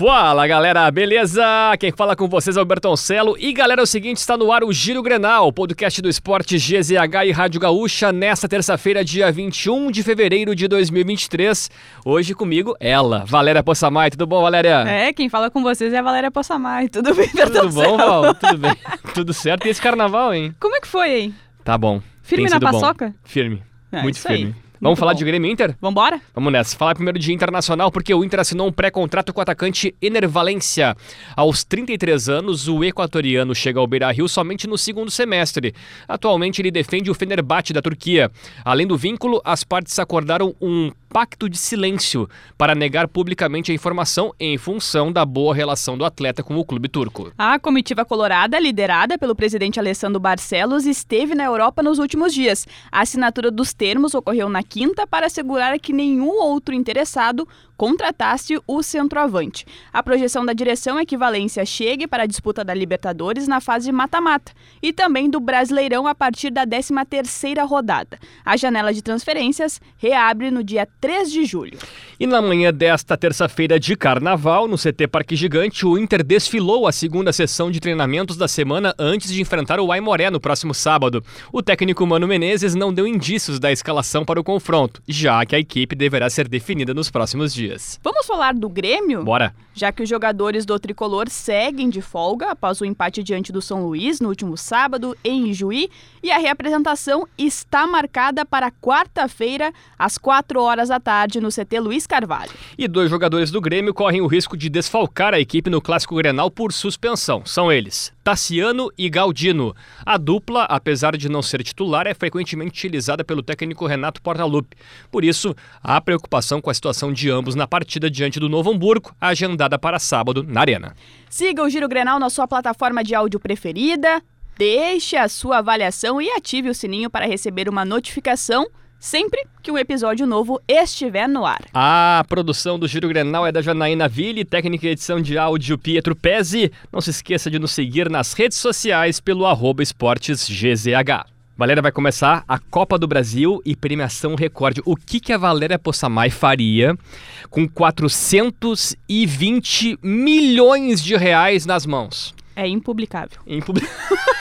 Fala galera, beleza? Quem fala com vocês é o Bertoncelo. E galera, é o seguinte: está no ar o Giro Grenal, podcast do esporte GZH e Rádio Gaúcha, nesta terça-feira, dia 21 de fevereiro de 2023. Hoje comigo, ela, Valéria Possamay. Tudo bom, Valéria? É, quem fala com vocês é a Valéria Possamay. Tudo bem, Bertoncelo? Tudo bom, Val? Tudo bem. Tudo certo. E esse carnaval, hein? Como é que foi, hein? Tá bom. Firme na sido bom. paçoca? Firme. É, Muito isso aí. Vamos falar bom. de Grêmio Inter? Vambora? Vamos nessa. Falar primeiro de Internacional, porque o Inter assinou um pré-contrato com o atacante Ener Valência. Aos 33 anos, o equatoriano chega ao Beira-Rio somente no segundo semestre. Atualmente, ele defende o Fenerbahçe da Turquia. Além do vínculo, as partes acordaram um pacto de silêncio para negar publicamente a informação em função da boa relação do atleta com o clube turco. A comitiva colorada, liderada pelo presidente Alessandro Barcelos, esteve na Europa nos últimos dias. A assinatura dos termos ocorreu na quinta para assegurar que nenhum outro interessado contratasse o centroavante. A projeção da direção é que Valência chegue para a disputa da Libertadores na fase mata-mata e também do Brasileirão a partir da 13ª rodada. A janela de transferências reabre no dia 3 de julho. E na manhã desta terça-feira de carnaval, no CT Parque Gigante, o Inter desfilou a segunda sessão de treinamentos da semana antes de enfrentar o Aimoré no próximo sábado. O técnico Mano Menezes não deu indícios da escalação para o confronto, já que a equipe deverá ser definida nos próximos dias. Vamos falar do Grêmio? Bora! já que os jogadores do tricolor seguem de folga após o empate diante do São Luís no último sábado em Ijuí e a reapresentação está marcada para quarta-feira às 4 horas da tarde no CT Luiz Carvalho. E dois jogadores do Grêmio correm o risco de desfalcar a equipe no Clássico Grenal por suspensão. São eles, Tassiano e Galdino. A dupla, apesar de não ser titular, é frequentemente utilizada pelo técnico Renato Portaluppi. Por isso, há preocupação com a situação de ambos na partida diante do Novo Hamburgo, agendada para sábado na Arena. Siga o Giro Grenal na sua plataforma de áudio preferida, deixe a sua avaliação e ative o sininho para receber uma notificação sempre que um episódio novo estiver no ar. A produção do Giro Grenal é da Janaína Ville, técnica e edição de áudio Pietro Pezzi. Não se esqueça de nos seguir nas redes sociais pelo arroba esportesgzh. Valéria vai começar a Copa do Brasil e premiação recorde. O que, que a Valéria Possamay faria com 420 milhões de reais nas mãos? É impublicável. Tchau.